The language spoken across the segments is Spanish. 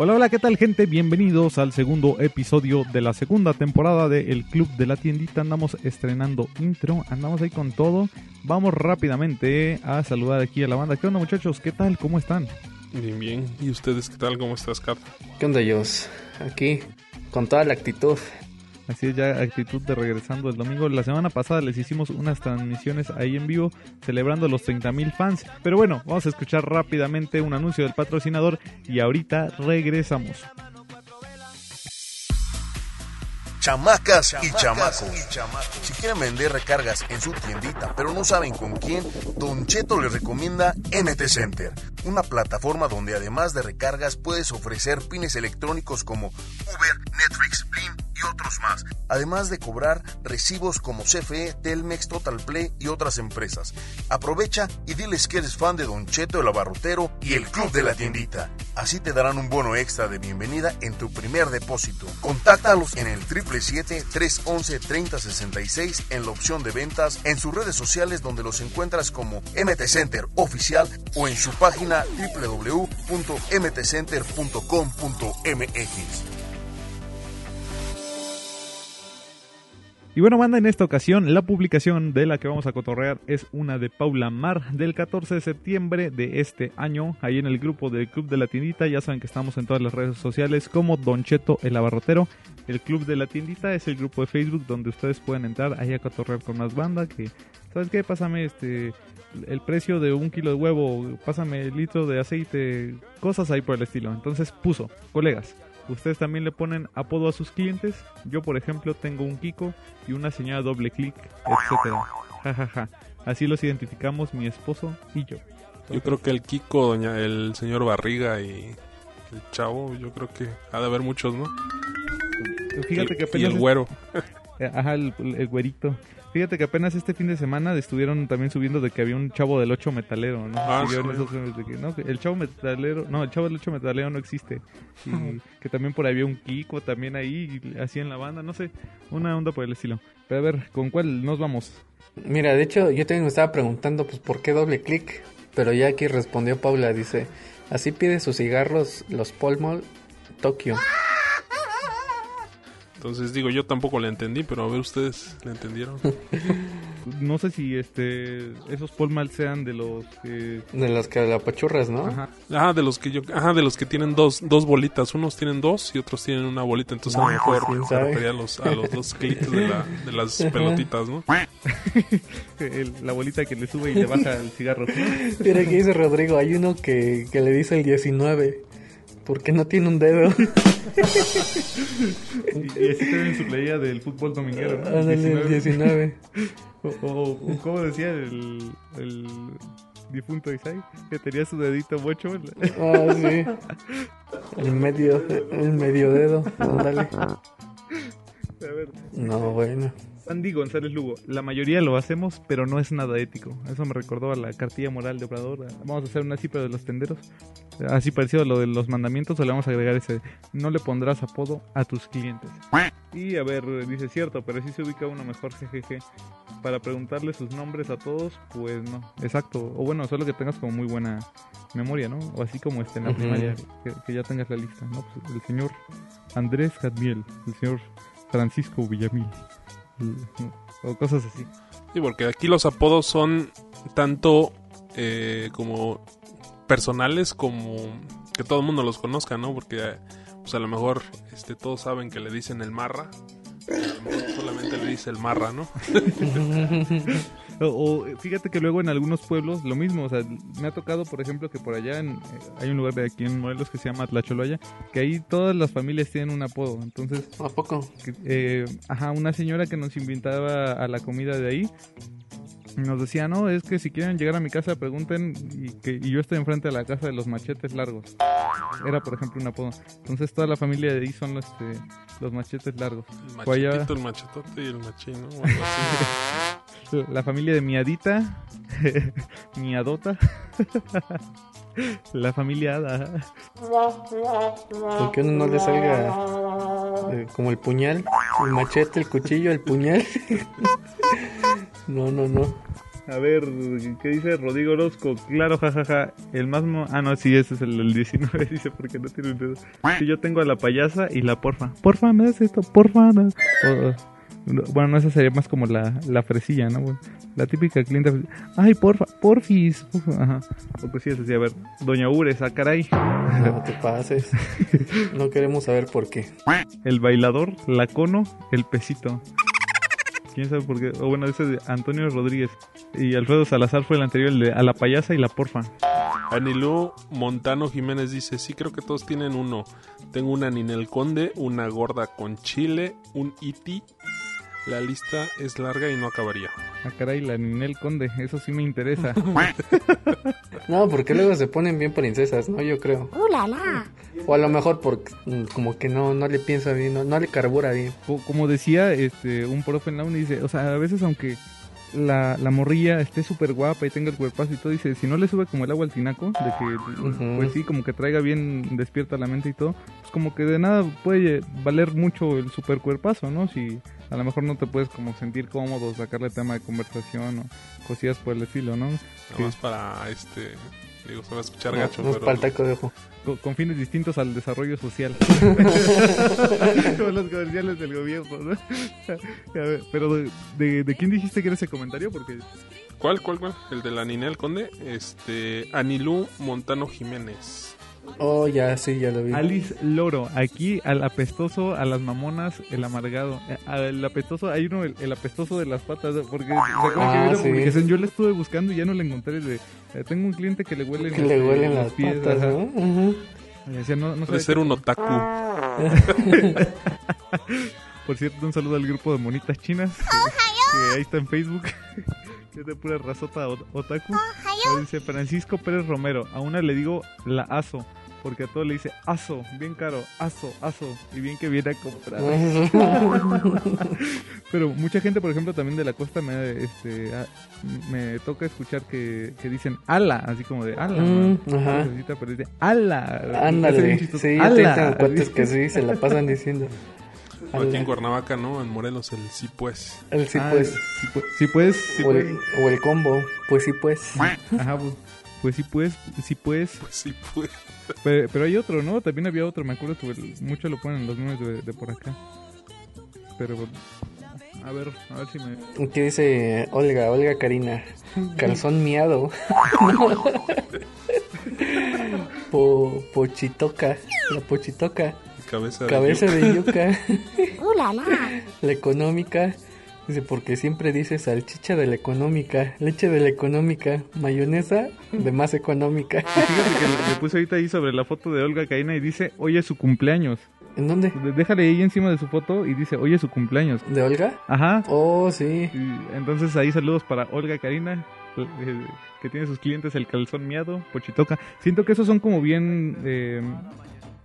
Hola, hola, ¿qué tal gente? Bienvenidos al segundo episodio de la segunda temporada de El Club de la Tiendita. Andamos estrenando intro, andamos ahí con todo. Vamos rápidamente a saludar aquí a la banda. ¿Qué onda muchachos? ¿Qué tal? ¿Cómo están? Bien, bien. ¿Y ustedes qué tal? ¿Cómo estás, Kat? ¿Qué onda, Jos? Aquí, con toda la actitud. Así es ya actitud de regresando el domingo. La semana pasada les hicimos unas transmisiones ahí en vivo celebrando los 30.000 fans. Pero bueno, vamos a escuchar rápidamente un anuncio del patrocinador y ahorita regresamos. Chamacas y chamacos. Si quieren vender recargas en su tiendita, pero no saben con quién, Don Cheto les recomienda MT Center, una plataforma donde además de recargas puedes ofrecer pines electrónicos como Uber, Netflix, Blim y otros más, además de cobrar recibos como CFE, Telmex, Total Play y otras empresas. Aprovecha y diles que eres fan de Don Cheto el Abarrotero y el Club de la Tiendita. Así te darán un bono extra de bienvenida en tu primer depósito. Contáctalos en el 777-311-3066 en la opción de ventas, en sus redes sociales donde los encuentras como MT Center Oficial o en su página www.mtcenter.com.mx. Y bueno, banda, en esta ocasión la publicación de la que vamos a cotorrear es una de Paula Mar del 14 de septiembre de este año, ahí en el grupo del Club de la Tiendita. Ya saben que estamos en todas las redes sociales como Don Cheto el Abarrotero. El Club de la Tiendita es el grupo de Facebook donde ustedes pueden entrar ahí a cotorrear con más banda. Que, ¿sabes qué? Pásame este el precio de un kilo de huevo, pásame el litro de aceite, cosas ahí por el estilo. Entonces puso, colegas, Ustedes también le ponen apodo a sus clientes. Yo, por ejemplo, tengo un Kiko y una señora doble clic, etcétera. Jajaja. Así los identificamos mi esposo y yo. Yo creo que el Kiko, doña, el señor Barriga y el chavo, yo creo que ha de haber muchos, ¿no? Fíjate El- que y apenas el güero. Ajá, el, el güerito. Fíjate que apenas este fin de semana estuvieron también subiendo de que había un chavo del 8 metalero, ¿no? Ah, Y sí. esos de que, no, el chavo metalero, no, el chavo del 8 metalero no existe. Y que también por ahí había un Kiko también ahí, y así en la banda, no sé, una onda por el estilo. Pero a ver, ¿con cuál nos vamos? Mira, de hecho, yo también me estaba preguntando, pues, ¿por qué doble clic? Pero ya aquí respondió Paula, dice, así pide sus cigarros los Polmol Tokio. Entonces digo, yo tampoco le entendí, pero a ver ustedes le entendieron. No sé si este esos Polmal sean de los que... De las que la apachurras, ¿no? Ajá. Ah, de los que yo, ajá, de los que tienen dos, dos bolitas. Unos tienen dos y otros tienen una bolita. Entonces a lo Ah, mejor se refería a los, a los dos clics de, la, de las pelotitas, ¿no? el- la bolita que le sube y le baja el cigarro. Mira, aquí dice Rodrigo, hay uno que, que le dice el 19. ¿Por qué no tiene un dedo? Y, y así tienen su playera del fútbol dominguero. ¿no? Ándale, el 19. O, o, o ¿cómo decía el, el difunto Isai? Que tenía su dedito mocho. Ah, sí. El medio, el medio dedo. Ándale. A ver. No, bueno. Andy González Lugo, la mayoría lo hacemos, pero no es nada ético. Eso me recordó a la cartilla moral de Obrador. Vamos a hacer una así, pero de los tenderos. Así parecido a lo de los mandamientos, o le vamos a agregar ese, no le pondrás apodo a tus clientes. Y a ver, dice cierto, pero si se ubica uno mejor, jejeje. Para preguntarle sus nombres a todos, pues no. Exacto. O bueno, solo que tengas como muy buena memoria, ¿no? O así como este en la primaria, que, que ya tengas la lista, ¿no? Pues el señor Andrés Cadmiel, el señor Francisco Villamil. O cosas así. Sí, porque aquí los apodos son tanto eh, como personales como que todo el mundo los conozca, ¿no? Porque pues a lo mejor este, todos saben que le dicen el marra. pero a lo mejor solamente le dice el marra, ¿no? O, o, fíjate que luego en algunos pueblos lo mismo, o sea, me ha tocado, por ejemplo, que por allá en, eh, hay un lugar de aquí en Morelos que se llama Tlacholoya, que ahí todas las familias tienen un apodo. Entonces, ¿A poco? que, eh, ajá, una señora que nos invitaba a la comida de ahí, nos decía, no, es que si quieren llegar a mi casa pregunten y que y yo estoy enfrente de la casa de los machetes largos. Era, por ejemplo, un apodo. Entonces toda la familia de ahí son los, este, los machetes largos. El Fue allá- machetito, el machetote y el machino. o algo así. La familia de Miadita, Miadota, la familia Ada. ¿Por qué no le salga eh, como el puñal? El machete, el cuchillo, el puñal. no, no, no. A ver, ¿qué dice Rodrigo Orozco? Claro, jajaja. El más. mo- Ah, no, sí, ese es el, el 19. Dice, porque no tiene un dedo. Sí, yo tengo a la payasa y la porfa. Porfa, me das esto, porfa. no. O- o- no, bueno, no, esa sería más como la, la fresilla, ¿no? La típica clienta. Ay, porfa, porfis. porfa, Ajá. O cosillas así. A ver, Doña Ures, ah, caray. No te pases. No queremos saber por qué. El bailador, la cono, el pesito. ¿Quién sabe por qué? O bueno, ese de Antonio Rodríguez. Y Alfredo Salazar fue el anterior, el de a la payasa y la porfa. Anilú Montano Jiménez dice, sí creo que todos tienen uno. Tengo una Ninel Conde, una gorda con chile, un iti. La lista es larga y no acabaría. Ah, caray, la Ninel Conde, eso sí me interesa. No, porque luego se ponen bien princesas, ¿no? Yo creo. ¡Uh, la, la! O a lo mejor porque mm, como que no, no le piensa bien, no, no le carbura bien. Co- Como decía este un profe en la uni, dice, o sea, a veces aunque la, la morrilla esté súper guapa y tenga el cuerpazo y todo, dice, si no le sube como el agua al tinaco, de que, pues sí, como que traiga bien despierta la mente y todo, pues como que de nada puede valer mucho el super cuerpazo, ¿no? Si a lo mejor no te puedes como sentir cómodo, sacarle tema de conversación o cosillas por el estilo, ¿no? Nada Sí. más para este. Digo, se va a escuchar No, gacho, no pero. para el taco de ojo. con, con fines distintos al desarrollo social. Como los comerciales del gobierno, ¿no? A ver, pero de, de- de quién dijiste que era ese comentario? Porque ¿Cuál, cuál, cuál? El de la Ninel Conde. Este. Anilú Montano Jiménez. Oh, ya, sí, ya lo vi. Alice Loro, aquí al apestoso, a las mamonas, el amargado. Eh, Al apestoso, hay uno, el, el apestoso de las patas, porque ¿se acuerdan que Ah, sí. Yo le estuve buscando y ya no le encontré. De, eh, tengo un cliente que le huelen, Que le este, huelen las pies, patas. ¿no? Y decía, no, no Puede ser qué- un otaku. Por cierto, un saludo al grupo de monitas chinas. Que, que ahí está en Facebook. es de pura razota otaku. Ahí dice Francisco Pérez Romero. A una le digo la aso. Porque a todo le dice aso. Bien caro. Aso, aso. Y bien que viene a comprar. Pero mucha gente, por ejemplo, también de la costa me, este, a- me toca escuchar que, que dicen ala. Así como de ala. Mm, ¿no? ajá. Pobrecita, Pero dice ala. Ándale. Sí, yo "Ala". también tengo cuates que sí, se la pasan diciendo. O aquí en. Cuernavaca, ¿no? En Morelos, el sí, pues. El sí, Ah, pues. Sí, pues. Sí, pues. sí, o, pues. el, o el combo. Pues sí, pues. Ajá, pues, pues sí, pues, sí, pues. Pues sí, pues. Pero, pero hay otro, ¿no? También había otro, me acuerdo mucho lo ponen en los memes de, de por acá. Pero, a ver, a ver si me... Aquí dice Olga, Olga Karina. Calzón miado. Po, pochitoca. La pochitoca. Cabeza de Cabeza yuca. de yuca. ¡Uh, la, la! La económica. Dice, porque siempre dice salchicha de la económica, leche de la económica, mayonesa de más económica. Fíjate que le, puse ahorita ahí sobre la foto de Olga Caína y dice, hoy es su cumpleaños. ¿En dónde? De- Déjale ahí encima de su foto y dice, hoy es su cumpleaños. ¿De Olga? Ajá. Oh, sí. Y entonces ahí saludos para Olga Karina, eh, que tiene sus clientes el calzón miado, pochitoca. Siento que esos son como bien eh,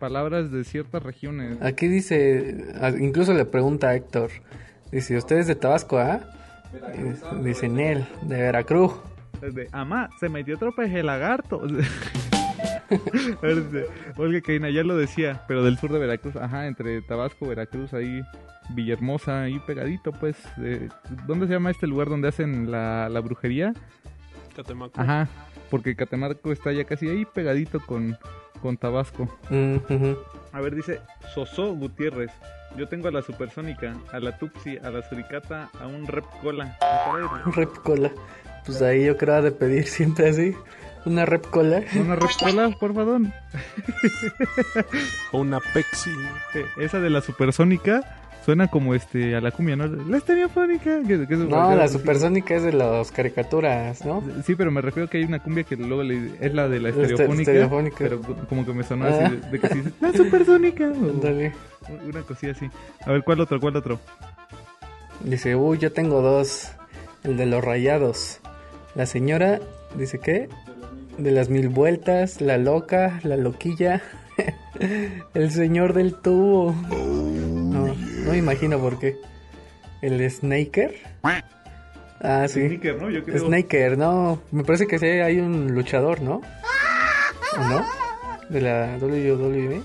palabras de ciertas regiones. Aquí dice, incluso le pregunta a Héctor, dice, ¿usted es de Tabasco, ah? Y Dice, Nel, de Veracruz. De, Amá, se metió otro peje lagarto. A ver, dice, Olga Caína ya lo decía, pero del sur de Veracruz, ajá, entre Tabasco, Veracruz, ahí, Villahermosa, ahí pegadito, pues. eh, ¿Dónde se llama este lugar donde hacen la, la brujería? Catemaco. Ajá, porque Catamarco está ya casi ahí pegadito con, con Tabasco. Mm. A ver, dice Soso Gutiérrez. Yo tengo a la supersónica, a la Tuxi, a la suricata, a un rep cola. Un rep cola. Pues ahí yo creo de pedir siempre así. Una rep cola. Una rep cola, por favor. O una Pepsi. Eh, Esa de la supersónica suena como este a la cumbia, ¿no? La estereofónica. que- que es- No, la supersónica es de las caricaturas, ¿no? Sí, pero me refiero que hay una cumbia que luego le- es la de la La este- estereofónica. estereofónica. Pero como que me sonó Ah. así de, de que sí, la supersónica. o Ándale. una cosilla así. A ver, ¿cuál otro? ¿Cuál otro? Dice, uy, yo tengo dos. El de los rayados. La señora, dice que, de las mil vueltas, la loca, la loquilla, el señor del tubo. No, me imagino por qué. El Snaker. Ah, sí. Sneaker, ¿no? Yo creo. Snaker, no. Me parece que sí hay un luchador, ¿no? ¿O no? De la WWE.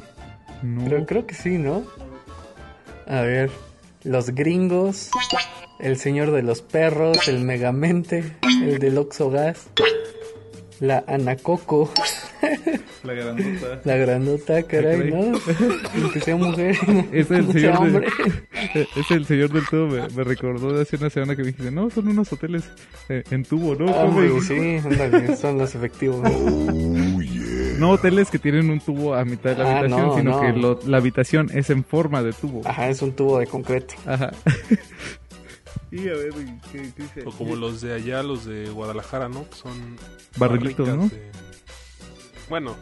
No. Creo, creo que sí, ¿no? A ver. Los gringos. El señor de los perros. El megamente. El del Oxogas. La Anacoco. La grandota. La grandota, caray. ¿no? Que sea mujer. Es el señor hombre. de, es el señor del todo me, me recordó de hace una semana que me dijiste, no, son unos hoteles eh, en tubo, ¿no? Ah, sí, ándale, son los efectivos. No hoteles que tienen un tubo a mitad de la Ah, habitación, no, sino no. que lo- la habitación es en forma de tubo. Ajá, es un tubo de concreto. Ajá. y a ver, ¿qué, qué dice? O como los de allá, los de Guadalajara, ¿no? Que son Barrilitos, ¿no? de- Bueno,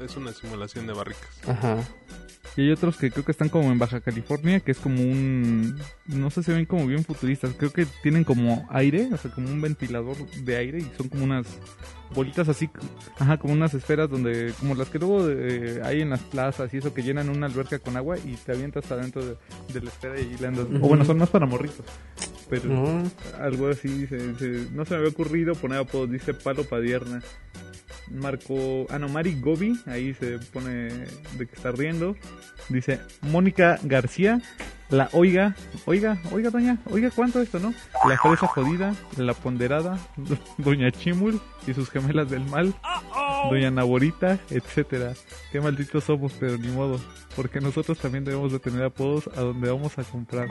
es una simulación de barricas. Ajá. Y hay otros que creo que están como en Baja California, que es como un... No sé, se ven como bien futuristas. Creo que tienen como aire, o sea, como un ventilador de aire y son como unas bolitas así, ajá, como unas esferas donde... Como las que luego eh, hay en las plazas y eso, que llenan una alberca con agua y te avientas adentro de, de la esfera y le andas... O bueno, son más para morritos. Pero No. algo así, dice, dice, no se me había ocurrido poner apodos, dice Palo Padierna. Marco, ah no, Mari Gobi, ahí se pone de que está riendo. Dice Mónica García, la oiga, oiga, oiga doña, oiga cuánto esto, ¿no? La fresa jodida, la ponderada, doña Chimul y sus gemelas del mal, doña Naborita, etcétera. Qué malditos somos, pero ni modo, porque nosotros también debemos de tener apodos a donde vamos a comprar.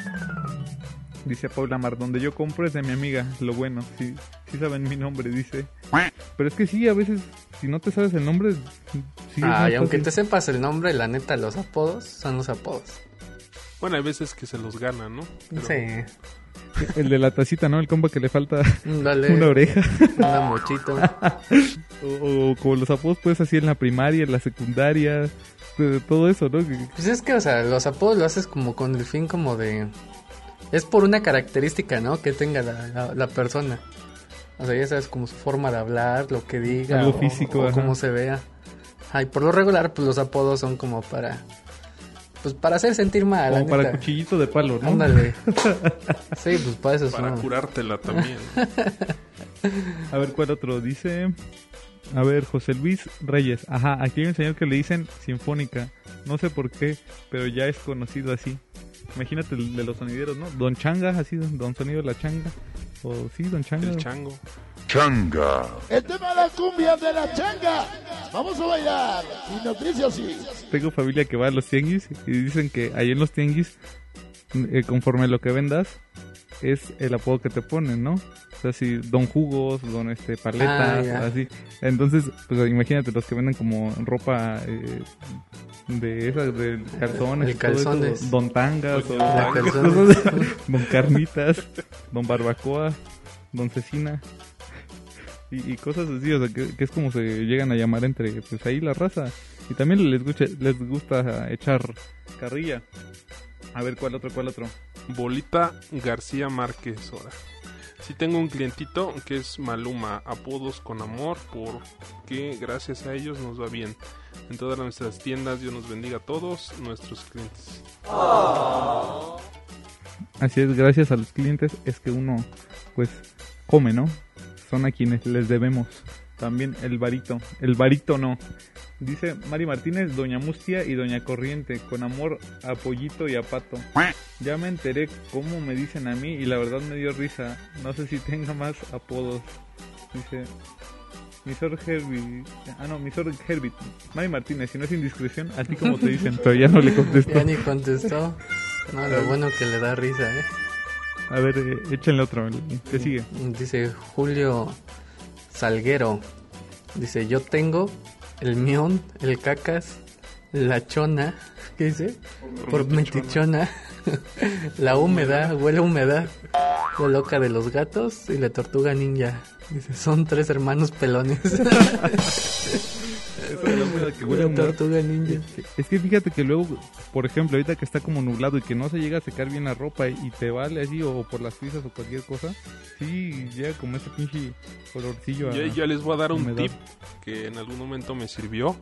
Dice Paula Mar, donde yo compro es de mi amiga, lo bueno, sí, sí saben mi nombre, dice. Pero es que sí, a veces, si no te sabes el nombre, sí Ay, aunque fácil. te sepas el nombre, la neta, los apodos son los apodos. Bueno, hay veces que se los ganan, ¿no? Pero- Sí. El de la tacita, ¿no? El compa que le falta Dale. una oreja. Una mochito. o, o como los apodos, pues así en la primaria, en la secundaria, de- todo eso, ¿no? Que- Pues es que, o sea, los apodos lo haces como con el fin como de... Es por una característica, ¿no? Que tenga la, la, la persona. O sea, ya sabes, como su forma de hablar, lo que diga. Algo o- físico, O, cómo se vea. Ay, por lo regular, pues los apodos son como para... Pues para hacer sentir mal, Como para neta. cuchillito de palo, ¿no? Ándale. Sí, pues para eso Para son. curártela también. A ver, ¿cuál otro? Dice... A ver, José Luis Reyes. Ajá, aquí hay un señor que le dicen Sinfónica. No sé por qué, pero ya es conocido así. Imagínate el de los sonideros, ¿no? Don Changa, así, Don Sonido la Changa. O sí, Don Changa. El chango. Changa. El tema de las cumbias de la changa. Vamos a bailar. Y nos dice así. Tengo familia que va a los tianguis y dicen que ahí en los tianguis, eh, conforme lo que vendas, es el apodo que te ponen, ¿no? O sea, si Don Jugos, Don este, Paletas, Ah, así. Entonces, pues imagínate los que venden como ropa eh, de esas, de calzones. El y todo eso. Don Tangas, o La calzones. Don Carnitas, Don Barbacoa, Don Cecina. Y, y cosas así, o sea, que, que es como se llegan a llamar entre, pues ahí la raza. Y también les gusta, les gusta echar carrilla. A ver, ¿cuál otro, cuál otro? Bolita García Márquez, ahora. Sí tengo un clientito que es Maluma, apodos con amor, porque gracias a ellos nos va bien. En todas nuestras tiendas Dios nos bendiga a todos nuestros clientes. Así es, gracias a los clientes es que uno, pues, come, ¿no? Son a quienes les debemos. También el varito, el varito no. Dice Mari Martínez, Doña Mustia y Doña Corriente, con amor a Pollito y a Pato. Ya me enteré cómo me dicen a mí y la verdad me dio risa. No sé si tenga más apodos. Dice Misor Herbie. Ah, no, Misor Herbie. Mari Martínez, si no es indiscreción, así como te dicen, pero ya no le contesto. Ya ni contestó. No, lo bueno que le da risa, ¿eh? A ver, eh, échenle otro. ¿Qué sigue? Dice Julio Salguero. Dice, yo tengo el mión, el cacas, la chona. ¿Qué dice? Por metichona. la húmeda, huele a humedad. La loca de los gatos y la tortuga ninja. Dice, son tres hermanos pelones. que huele a La humedad. tortuga ninja. Es que fíjate que luego, por ejemplo, ahorita que está como nublado y que no se llega a secar bien la ropa y te vale así o por las prisas o cualquier cosa, sí llega como ese pinche olorcillo a Yo, yo les voy a dar un humedad. tip que en algún momento me sirvió.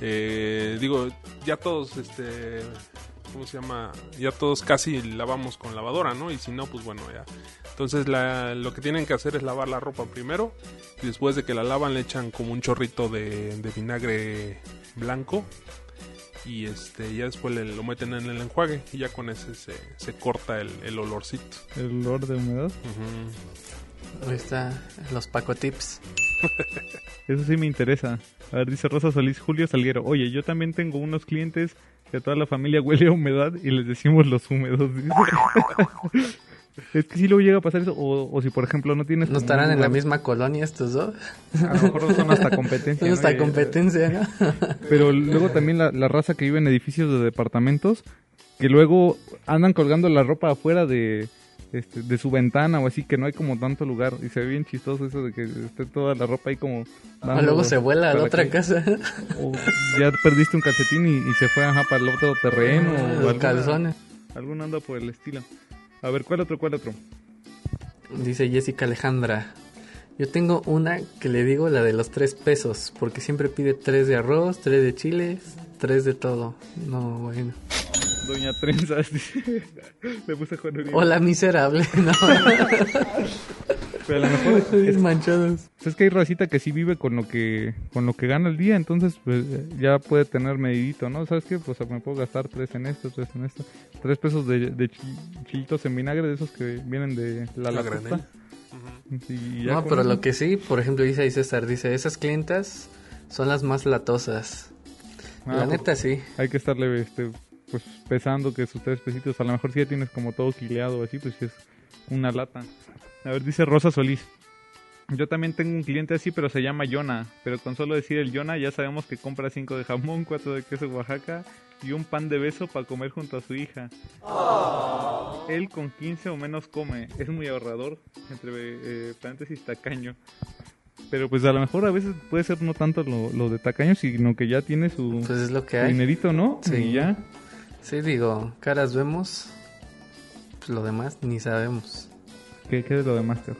Eh, digo, ya todos, este, ¿cómo se llama? Ya todos casi lavamos con lavadora, ¿no? Y si no, pues bueno, ya. Entonces la- lo que tienen que hacer es lavar la ropa primero y después de que la lavan le echan como un chorrito de, de vinagre blanco y este ya después le- lo meten en el enjuague y ya con ese se, se corta el, el olorcito. el olor de humedad. Ahí está, los Paco Tips. Eso sí me interesa. A ver, dice Rosa Solís, Julio Salguero. Oye, yo también tengo unos clientes que toda la familia huele a humedad y les decimos los húmedos. dice. es que si luego llega a pasar eso. O, o si, por ejemplo, no tienes... ¿No estarán en la misma colonia estos dos? A lo mejor son hasta competencia. Son hasta competencia, ¿no? Pero luego también la, la raza que vive en edificios de departamentos, que luego andan colgando la ropa afuera de, este, de su ventana o así, que no hay como tanto lugar. Y se ve bien chistoso eso de que esté toda la ropa ahí como... O dando luego se vuela a la otra que- casa. O ya perdiste un calcetín y, y se fue ajá, para el otro terreno. o Los alguna- calzones. Algún anda por el estilo. A ver, ¿cuál otro, cuál otro? Dice Jessica Alejandra. Yo tengo una que le digo la de los tres pesos, porque siempre pide tres de arroz, tres de chiles, tres de todo. No, bueno. Doña Trenzas. Le puse Juan Uribe. Hola, miserable. No. Pero a lo mejor es, manchados. es que hay racita que sí vive con lo que con lo que gana el día, entonces pues, ya puede tener medidito, ¿no? ¿Sabes qué? Pues me puedo gastar tres en esto, tres en esto. Tres pesos de, de chi- chilitos en vinagre, de esos que vienen de la La No, pero eso- lo que sí, por ejemplo, dice ahí César, dice, esas clientas son las más latosas. Ah, la pues, neta sí. Hay que estarle este, pues pesando que sus tres pesitos, a lo mejor si ya tienes como todo quileado así, pues sí es una lata. A ver, dice Rosa Solís. Yo también tengo un cliente así, pero se llama Yona. Pero con solo decir el Yona ya sabemos que compra cinco de jamón, cuatro de queso Oaxaca y un pan de beso para comer junto a su hija. Él con 15 o menos come. Es muy ahorrador, entre eh, paréntesis tacaño. Pero pues a lo mejor a veces puede ser no tanto lo, lo de tacaño, sino que ya tiene su, Pues es lo que hay. dinerito, ¿no? Sí. Y ya. Sí, digo, caras vemos, pues lo demás ni sabemos. ¿Qué, qué de lo demás, Teo?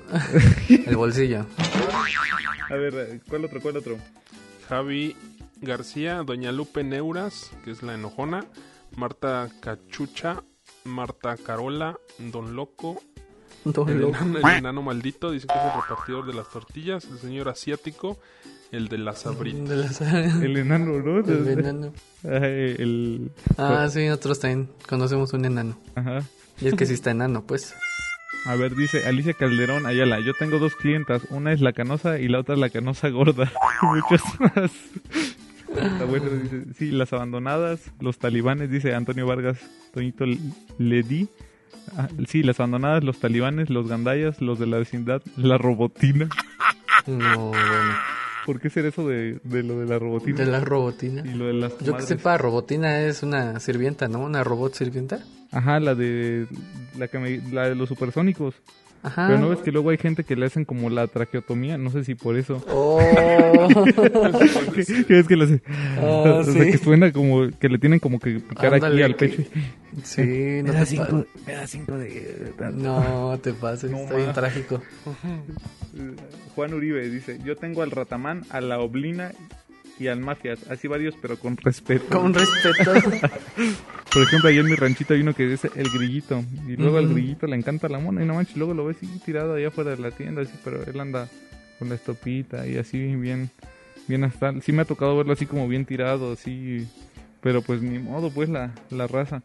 El bolsillo. A ver, ¿cuál otro, cuál otro? Javi García, Doña Lupe Neuras, que es la enojona, Marta Cachucha, Marta Carola, Don Loco, Don el, Loco. enano, el enano maldito, dice que es el repartidor de las tortillas, el señor asiático, el de las abritas. De las- El enano, ¿no? El enano. Ay, el... Ah, sí, nosotros también conocemos un enano. Ajá. Y es que sí está enano, pues. A ver, dice Alicia Calderón Ayala, yo tengo dos clientas, una es la canosa y la otra es la canosa gorda. Y muchas más. Está bueno, dice, sí, las abandonadas, los talibanes, dice Antonio Vargas, Toñito Ledi. Ah, sí, las abandonadas, los talibanes, los gandayas, los de la vecindad, la robotina. No, bueno. ¿Por qué ser eso de, de lo de la robotina? De la robotina. Y lo de las Yo que sepa, robotina es una sirvienta, ¿no? Una robot sirvienta. Ajá, la de la que me- la de los supersónicos. Ajá. Pero no ves que luego hay gente que le hacen como la traqueotomía, no sé si por eso. Oh. ¿Qué, qué es que le hace? Ah, o sea, sí. que suena como que le tienen como que picar aquí Ándale, al que- pecho. Sí, no Me da te cinco- me da cinco de... No te pases, No está bien trágico. Juan Uribe dice, yo tengo al ratamán, a la oblina y al mafias, así varios pero con respeto. Con respeto. Por ejemplo, ahí en mi ranchito hay uno que dice el grillito. Y luego al grillito le encanta la mona. Y no manches, luego lo ves así tirado allá afuera de la tienda. Así, pero él anda con la estopita y así bien, bien hasta. Sí me ha tocado verlo así como bien tirado, así. Pero pues ni modo, pues la, la raza.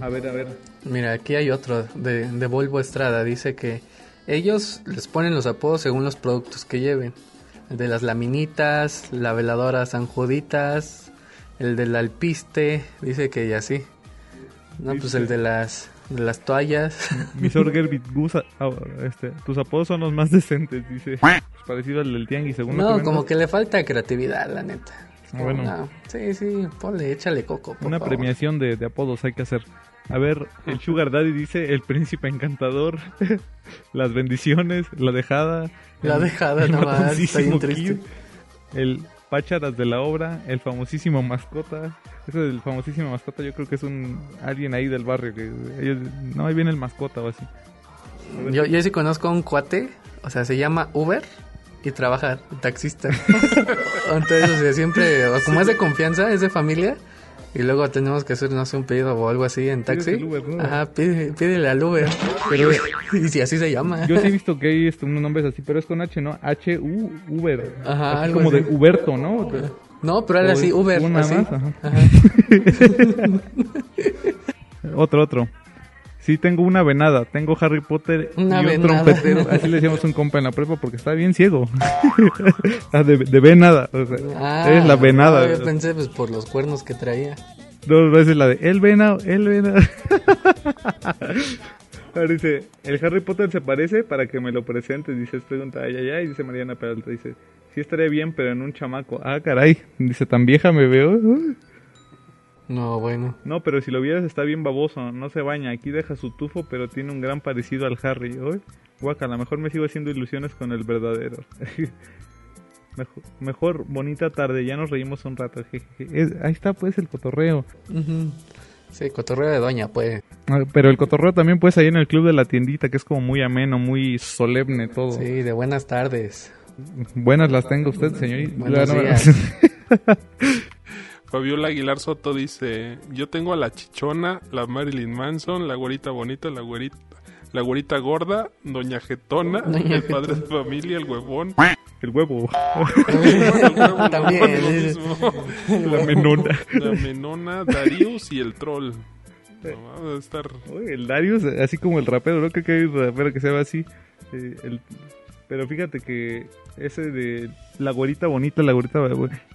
A ver, a ver. Mira, aquí hay otro de, de Volvo Estrada. Dice que ellos les ponen los apodos según los productos que lleven. El de las laminitas, la veladora San Juditas, el del alpiste, dice que y así. No, pues el de las, de las toallas. Mi Sorger Bitgus, ah, este, tus apodos son los más decentes, dice. Pues parecido al del tianguis, según No, que como que le falta creatividad, la neta. Como, Bueno. no, sí, sí, ponle, échale coco. por Una favor. premiación de, de apodos hay que hacer. A ver, el Sugar Daddy dice el príncipe encantador, las bendiciones, la dejada. La el- dejada el nomás, está bien triste. Kid, El Pácharas de la obra, el famosísimo mascota. Ese del famosísimo mascota yo creo que es un alguien ahí del barrio que ellos- no ahí viene el mascota o así. Yo, yo sí conozco a un cuate, o sea, se llama Uber y trabaja taxista. Entonces, o sea, siempre, como es de confianza, es de familia, y luego tenemos que hacer, no sé, un pedido o algo así en taxi. el Uber, ¿no? Ajá, pide- pídele al Uber. Pero, y si así se llama. Yo sí he visto que hay este, unos nombres así, pero es con H, ¿no? H U Uber. Ajá, Así algo como así. de Uberto, ¿no? No, pero era así, Uber. una así. más, ajá. Ajá. otro, otro. Sí, tengo una venada. Tengo Harry Potter Una y un venada. trompetero. Así le decíamos un compa en la prepa porque está bien ciego. Ah, de, de venada. O sea, Ah, eres la venada. no, yo pensé, pues, por los cuernos que traía. Dos veces la de el venado, el venado. Ahora dice, el Harry Potter se parece para que me lo presentes. Dice, es pregunta, ay, ay, ay. Dice Mariana Peralta, dice, sí estaría bien, pero en un chamaco. Ah, caray. Dice, tan vieja me veo. No, bueno. No, pero si lo vieras está bien baboso, no se baña, aquí deja su tufo, pero tiene un gran parecido al Harry. Uy, guaca, a lo mejor me sigo haciendo ilusiones con el verdadero. mejor, mejor, bonita tarde, ya nos reímos un rato. Es- ahí está pues el cotorreo. Sí, cotorreo de doña, pues. Ah, Pero el cotorreo también pues ahí en el club de la tiendita, que es como muy ameno, muy solemne todo. Sí, de buenas tardes. Buenas las tenga usted, señorita. Buenos no, días. Fabiola Aguilar Soto dice, yo tengo a la chichona, la Marilyn Manson, la güerita bonita, la güerita, la güerita gorda, doña Getona, Doña el padre de familia, el huevón. el huevo. El huevo, También, no, dice. mismo. la menona. La menona, Darius y el troll. No, va a estar... Uy, el Darius, así como el rapero, ¿no? Creo que hay un rapero que se llama así. eh, el- pero fíjate que ese de la güerita bonita, la güerita...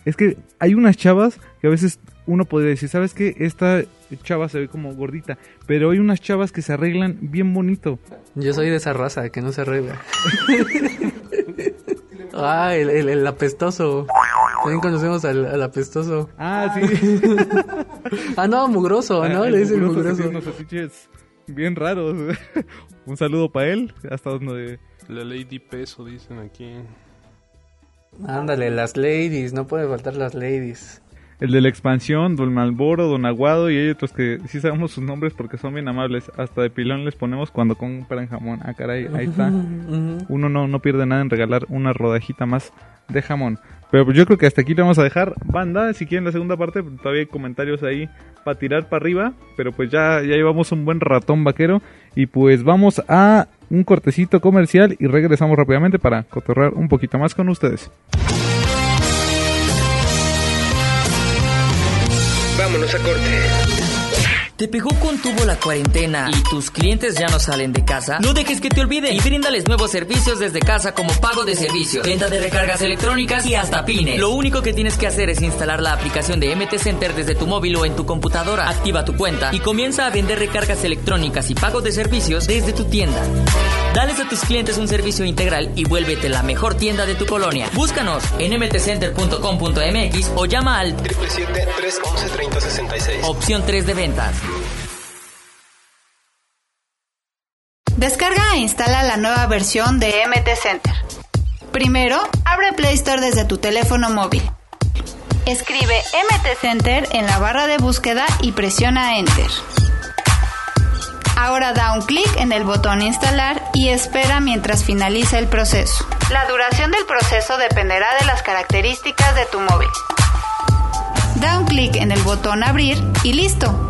Es que hay unas chavas que a veces uno podría decir, ¿sabes qué? Esta chava se ve como gordita, pero hay unas chavas que se arreglan bien bonito. Yo soy de esa raza que no se arregla. ah, el, el, el apestoso. También conocemos al, al apestoso. Ah, sí. Ah, no, mugroso, ¿no? Ah, Le dicen mugroso mugroso. unos bien raros. Un saludo para él, hasta donde... La Lady Peso, dicen aquí. Ándale, las ladies, no puede faltar las ladies. El de la expansión, Don Malboro, Don Aguado y hay otros que sí sabemos sus nombres porque son bien amables. Hasta de pilón les ponemos cuando compran jamón. Ah, caray, ahí está. Uno no, no pierde nada en regalar una rodajita más de jamón. Pero pues yo creo que hasta aquí le vamos a dejar. Banda, si quieren la segunda parte, pues, todavía hay comentarios ahí para tirar para arriba. Pero pues ya, ya llevamos un buen ratón vaquero. Y pues vamos a un cortecito comercial y regresamos rápidamente para cotorrear un poquito más con ustedes. Vámonos a corte. ¿Te pegó con tubo la cuarentena y tus clientes ya no salen de casa? No dejes que te olviden y bríndales nuevos servicios desde casa como pago de servicios, venta de recargas electrónicas y hasta pines. Lo único que tienes que hacer es instalar la aplicación de MT Center desde tu móvil o en tu computadora. Activa tu cuenta y comienza a vender recargas electrónicas y pago de servicios desde tu tienda. Dales a tus clientes un servicio integral y vuélvete la mejor tienda de tu colonia. Búscanos en mtcenter.com.mx o llama al 777-311-3066. opción 3 de ventas. Descarga e instala la nueva versión de MT Center. Primero, abre Play Store desde tu teléfono móvil. Escribe MT Center en la barra de búsqueda y presiona Enter. Ahora da un clic en el botón Instalar y espera mientras finaliza el proceso. La duración del proceso dependerá de las características de tu móvil. Da un clic en el botón Abrir y listo,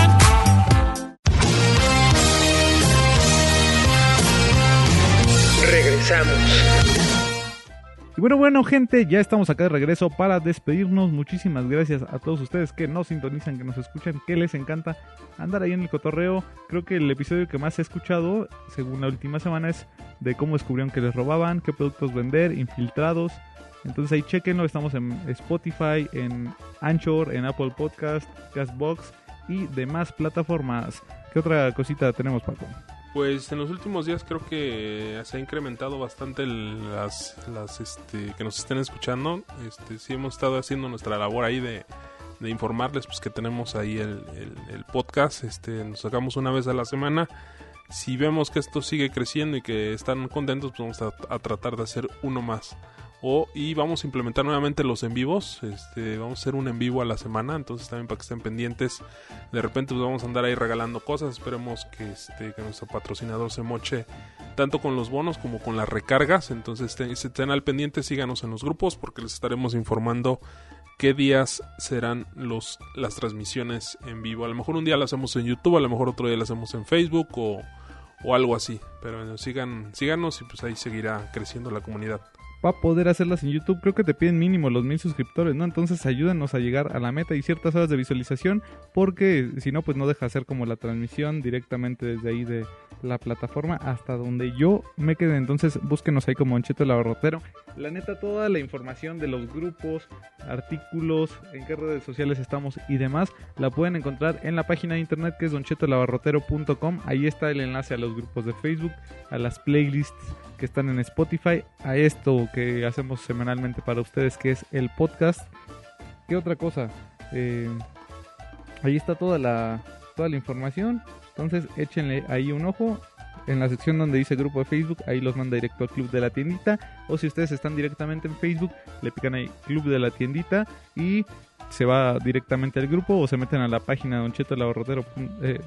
Regresamos. Y bueno, bueno, gente, ya estamos acá de regreso para despedirnos. Muchísimas gracias a todos ustedes que nos sintonizan, que nos escuchan, que les encanta andar ahí en el cotorreo. Creo que el episodio que más he escuchado, según la última semana, es de cómo descubrieron que les robaban, qué productos vender, infiltrados. Entonces ahí chequenlo, estamos en Spotify, en Anchor, en Apple Podcast, Castbox y demás plataformas. ¿Qué otra cosita tenemos, Paco? Pues en los últimos días creo que se ha incrementado bastante las, este, que nos estén escuchando. Este, sí hemos estado haciendo nuestra labor ahí de, informarles pues que tenemos ahí el, podcast. Este, nos sacamos una vez a la semana. Si vemos que esto sigue creciendo y que están contentos, pues vamos a tratar de hacer uno más. O, y vamos a implementar nuevamente los en vivos. Este, vamos a hacer un en vivo a la semana. Entonces también para que estén pendientes. De repente pues vamos a andar ahí regalando cosas. Esperemos que, este, que nuestro patrocinador se moche tanto con los bonos como con las recargas. Entonces estén, estén al pendiente, síganos en los grupos porque les estaremos informando qué días serán las transmisiones en vivo. A lo mejor un día las hacemos en YouTube, a lo mejor otro día las hacemos en Facebook o, o algo así. Pero bueno, sigan, síganos y pues ahí seguirá creciendo la comunidad. Para poder hacerlas en YouTube, creo que te piden mínimo los mil suscriptores, ¿no? Entonces ayúdanos a llegar a la meta y ciertas horas de visualización, porque si no, pues no deja hacer como la transmisión directamente desde ahí de la plataforma hasta donde yo me quede. Entonces búsquenos ahí como Doncheto el. La neta, toda la información de los grupos, artículos, en qué redes sociales estamos y demás, la pueden encontrar en la página de internet que es donchetolabarrotero.com. Ahí está el enlace a los grupos de Facebook, a las playlists que están en Spotify, a esto que hacemos semanalmente para ustedes, que es el podcast. ¿Qué otra cosa? Eh, ahí está toda la, toda la información. Entonces échenle ahí un ojo. En la sección donde dice grupo de Facebook, ahí los manda directo al club de la tiendita. O si ustedes están directamente en Facebook, le pican ahí club de la tiendita y se va directamente al grupo o se meten a la página de Don Cheto el Abarrotero, eh,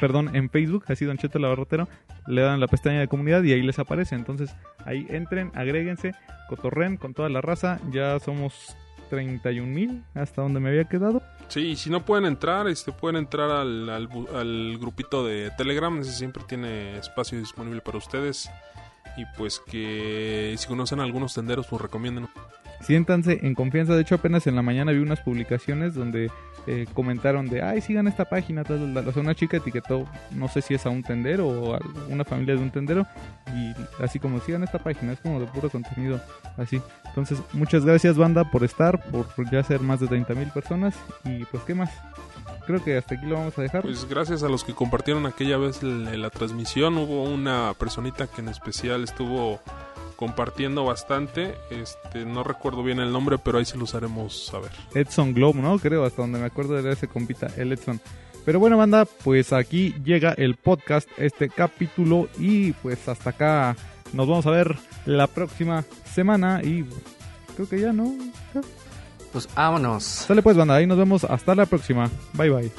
perdón, en Facebook, así Don Cheto el Abarrotero, le dan la pestaña de comunidad y ahí les aparece. Entonces ahí entren, agréguense, cotorren con toda la raza. Ya somos 31 mil hasta donde me había quedado. Sí, si no pueden entrar, este, pueden entrar al, al, al grupito de Telegram, siempre tiene espacio disponible para ustedes. Y pues que si conocen algunos tenderos, pues recomienden. Siéntanse en confianza. De hecho, apenas en la mañana vi unas publicaciones donde eh, comentaron de, ay, sigan esta página. Tal, tal". Una chica etiquetó, no sé si es a un tendero o a una familia de un tendero. Y así como, sigan esta página. Es como de puro contenido así. Entonces, muchas gracias, banda, por estar, por ya ser más de 30 mil personas. Y pues, ¿qué más? Creo que hasta aquí lo vamos a dejar. Pues gracias a los que compartieron aquella vez la transmisión. Hubo una personita que en especial estuvo compartiendo bastante. Este, no recuerdo bien el nombre, pero ahí se los haremos saber. Edson Globe, ¿no? Creo, hasta donde me acuerdo era ese compita, el Edson. Pero bueno, banda, pues aquí llega el podcast, este capítulo. Y pues hasta acá nos vamos a ver la próxima semana. Y creo que ya, ¿no? Pues vámonos. Sale pues, banda, ahí nos vemos hasta la próxima. Bye bye.